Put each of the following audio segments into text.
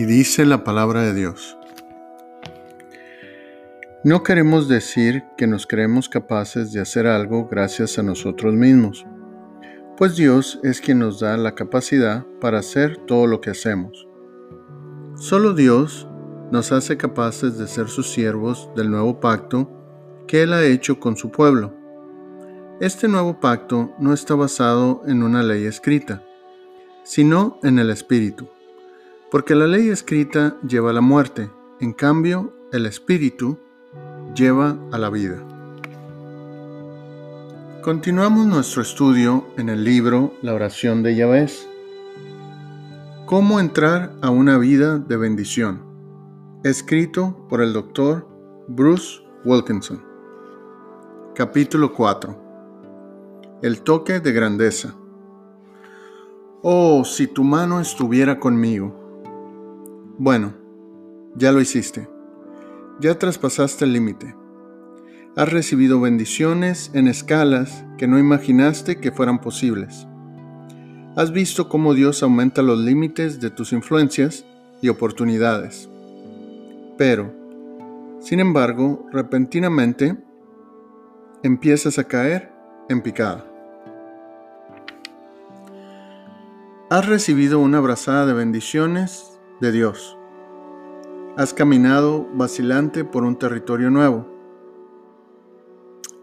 Y dice la palabra de Dios. No queremos decir que nos creemos capaces de hacer algo gracias a nosotros mismos, pues Dios es quien nos da la capacidad para hacer todo lo que hacemos. Solo Dios nos hace capaces de ser sus siervos del nuevo pacto que Él ha hecho con su pueblo. Este nuevo pacto no está basado en una ley escrita, sino en el Espíritu, porque la ley escrita lleva a la muerte, en cambio el Espíritu lleva a la vida. Continuamos nuestro estudio en el libro La oración de Yahvé. Cómo entrar a una vida de bendición, escrito por el doctor Bruce Wilkinson. Capítulo 4 el toque de grandeza. Oh, si tu mano estuviera conmigo. Bueno, ya lo hiciste. Ya traspasaste el límite. Has recibido bendiciones en escalas que no imaginaste que fueran posibles. Has visto cómo Dios aumenta los límites de tus influencias y oportunidades. Pero, sin embargo, repentinamente empiezas a caer en picada. Has recibido una abrazada de bendiciones de Dios. Has caminado vacilante por un territorio nuevo.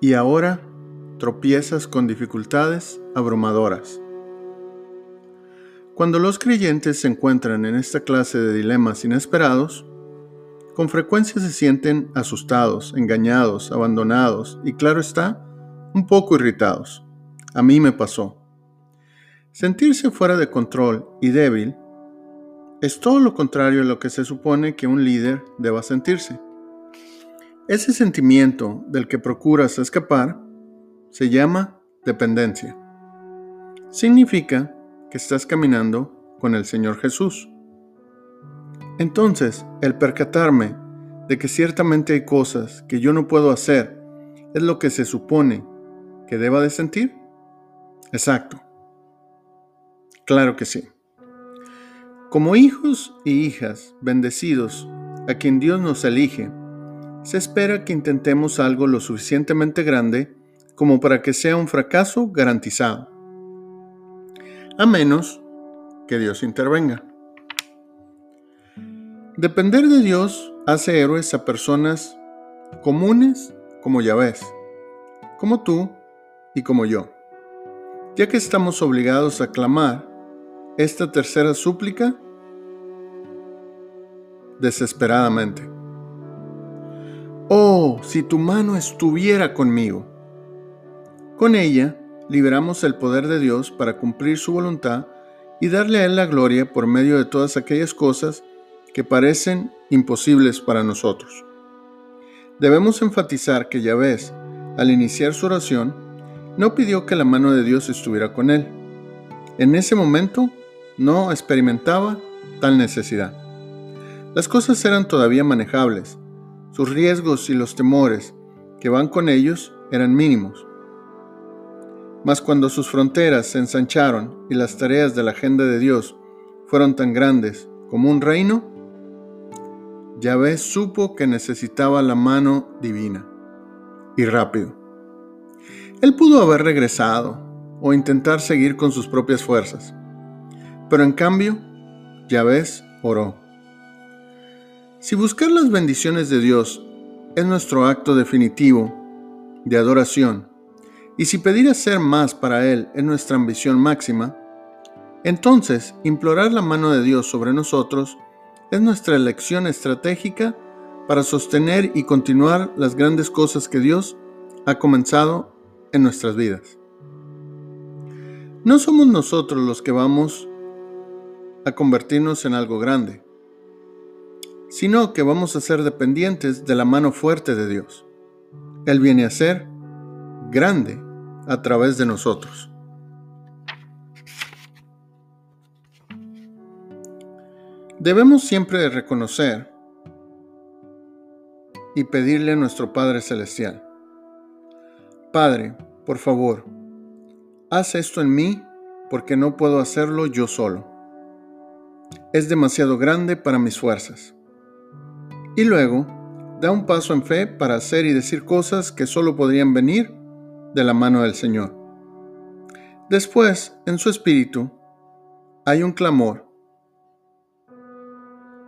Y ahora tropiezas con dificultades abrumadoras. Cuando los creyentes se encuentran en esta clase de dilemas inesperados, con frecuencia se sienten asustados, engañados, abandonados y claro está, un poco irritados. A mí me pasó. Sentirse fuera de control y débil es todo lo contrario a lo que se supone que un líder deba sentirse. Ese sentimiento del que procuras escapar se llama dependencia. Significa que estás caminando con el Señor Jesús. Entonces, el percatarme de que ciertamente hay cosas que yo no puedo hacer es lo que se supone que deba de sentir. Exacto. Claro que sí. Como hijos y hijas bendecidos a quien Dios nos elige, se espera que intentemos algo lo suficientemente grande como para que sea un fracaso garantizado. A menos que Dios intervenga. Depender de Dios hace héroes a personas comunes como ya ves, como tú y como yo, ya que estamos obligados a clamar esta tercera súplica desesperadamente. Oh, si tu mano estuviera conmigo. Con ella liberamos el poder de Dios para cumplir su voluntad y darle a Él la gloria por medio de todas aquellas cosas que parecen imposibles para nosotros. Debemos enfatizar que Yahvé, al iniciar su oración, no pidió que la mano de Dios estuviera con él. En ese momento no experimentaba tal necesidad. Las cosas eran todavía manejables, sus riesgos y los temores que van con ellos eran mínimos. Mas cuando sus fronteras se ensancharon y las tareas de la agenda de Dios fueron tan grandes como un reino, Yahvé supo que necesitaba la mano divina y rápido. Él pudo haber regresado o intentar seguir con sus propias fuerzas, pero en cambio, Yahvé oró. Si buscar las bendiciones de Dios es nuestro acto definitivo de adoración, y si pedir hacer más para Él es nuestra ambición máxima, entonces implorar la mano de Dios sobre nosotros es nuestra elección estratégica para sostener y continuar las grandes cosas que Dios ha comenzado en nuestras vidas. No somos nosotros los que vamos a convertirnos en algo grande, sino que vamos a ser dependientes de la mano fuerte de Dios. Él viene a ser grande a través de nosotros. Debemos siempre reconocer y pedirle a nuestro Padre Celestial, Padre, por favor, haz esto en mí porque no puedo hacerlo yo solo. Es demasiado grande para mis fuerzas. Y luego da un paso en fe para hacer y decir cosas que solo podrían venir de la mano del Señor. Después, en su espíritu, hay un clamor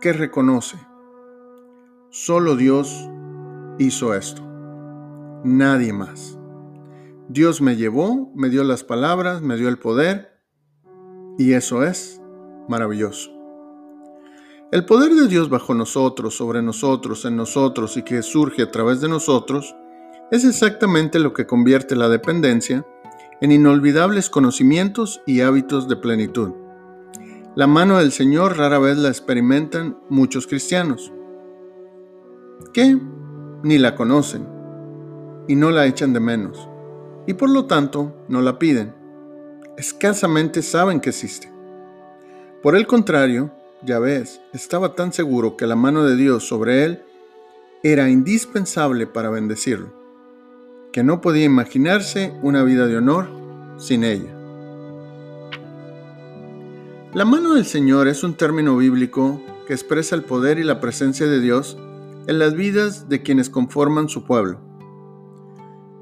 que reconoce, solo Dios hizo esto, nadie más. Dios me llevó, me dio las palabras, me dio el poder, y eso es maravilloso. El poder de Dios bajo nosotros, sobre nosotros, en nosotros y que surge a través de nosotros, es exactamente lo que convierte la dependencia en inolvidables conocimientos y hábitos de plenitud. La mano del Señor rara vez la experimentan muchos cristianos, que ni la conocen y no la echan de menos, y por lo tanto no la piden. Escasamente saben que existe. Por el contrario, ya ves, estaba tan seguro que la mano de Dios sobre él era indispensable para bendecirlo, que no podía imaginarse una vida de honor sin ella. La mano del Señor es un término bíblico que expresa el poder y la presencia de Dios en las vidas de quienes conforman su pueblo.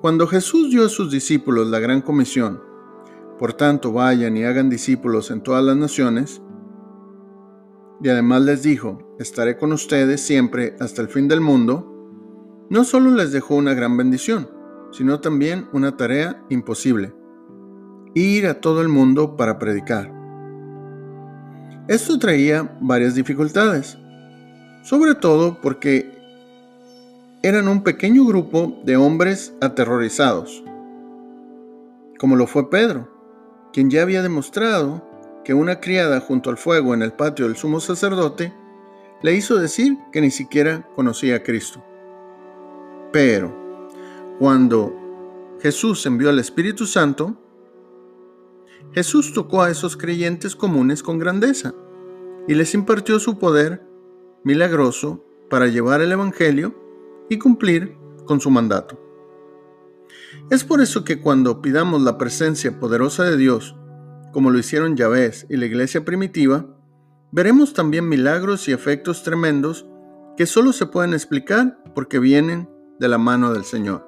Cuando Jesús dio a sus discípulos la gran comisión, por tanto vayan y hagan discípulos en todas las naciones, y además les dijo, estaré con ustedes siempre hasta el fin del mundo, no solo les dejó una gran bendición, sino también una tarea imposible, ir a todo el mundo para predicar. Esto traía varias dificultades, sobre todo porque eran un pequeño grupo de hombres aterrorizados, como lo fue Pedro, quien ya había demostrado que una criada junto al fuego en el patio del sumo sacerdote le hizo decir que ni siquiera conocía a Cristo. Pero cuando Jesús envió al Espíritu Santo, Jesús tocó a esos creyentes comunes con grandeza y les impartió su poder milagroso para llevar el Evangelio y cumplir con su mandato. Es por eso que cuando pidamos la presencia poderosa de Dios como lo hicieron Yahvé y la iglesia primitiva, veremos también milagros y efectos tremendos que solo se pueden explicar porque vienen de la mano del Señor.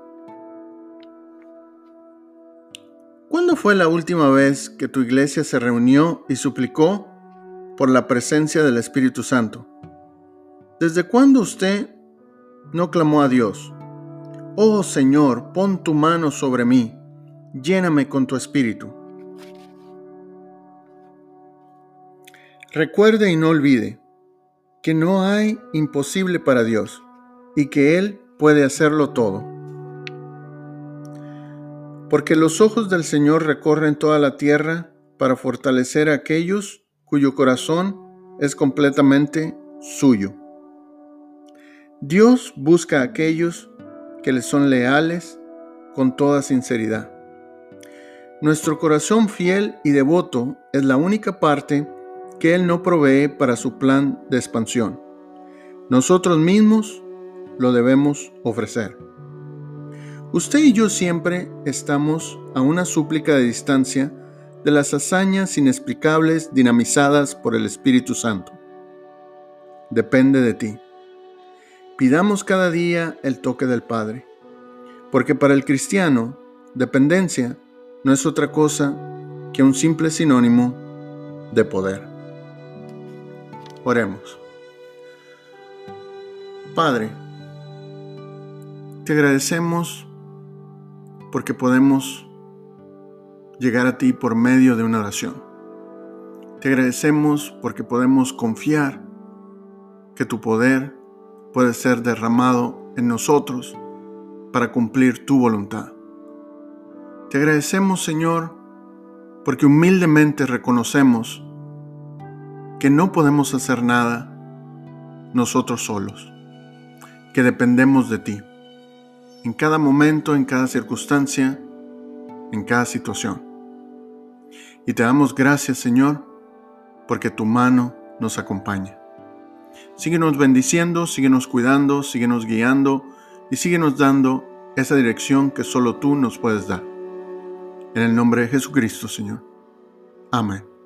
¿Cuándo fue la última vez que tu iglesia se reunió y suplicó por la presencia del Espíritu Santo? ¿Desde cuándo usted no clamó a Dios? Oh Señor, pon tu mano sobre mí, lléname con tu espíritu. Recuerde y no olvide que no hay imposible para Dios y que Él puede hacerlo todo. Porque los ojos del Señor recorren toda la tierra para fortalecer a aquellos cuyo corazón es completamente suyo. Dios busca a aquellos que le son leales con toda sinceridad. Nuestro corazón fiel y devoto es la única parte que Él no provee para su plan de expansión. Nosotros mismos lo debemos ofrecer. Usted y yo siempre estamos a una súplica de distancia de las hazañas inexplicables dinamizadas por el Espíritu Santo. Depende de ti. Pidamos cada día el toque del Padre, porque para el cristiano, dependencia no es otra cosa que un simple sinónimo de poder. Oremos. Padre, te agradecemos porque podemos llegar a ti por medio de una oración. Te agradecemos porque podemos confiar que tu poder puede ser derramado en nosotros para cumplir tu voluntad. Te agradecemos, Señor, porque humildemente reconocemos que no podemos hacer nada nosotros solos, que dependemos de ti, en cada momento, en cada circunstancia, en cada situación. Y te damos gracias, Señor, porque tu mano nos acompaña. Síguenos bendiciendo, síguenos cuidando, síguenos guiando y síguenos dando esa dirección que solo tú nos puedes dar. En el nombre de Jesucristo, Señor. Amén.